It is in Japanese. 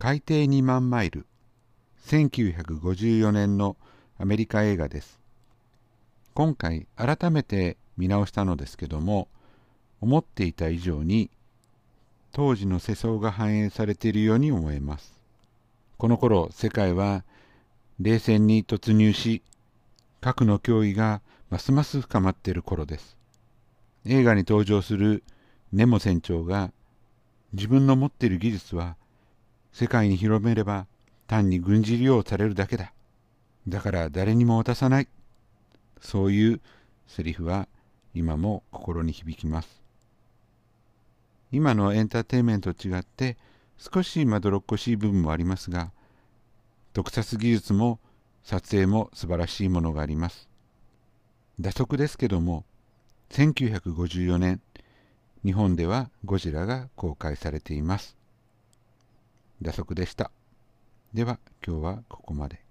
海底2万マイル。1954年のアメリカ映画です。今回改めて見直したのですけども思っていた以上に当時の世相が反映されているように思えます。この頃世界は冷戦に突入し核の脅威がますます深まっている頃です。映画に登場するネモ船長が自分の持っている技術は世界に広めれば単に軍事利用されるだけだ。だから誰にも渡さない。そういうセリフは今も心に響きます。今のエンターテインメントと違って少しまどろっこしい部分もありますが、特撮技術も撮影も素晴らしいものがあります。打足ですけども、1954年、日本ではゴジラが公開されています。打足でした。では今日はここまで。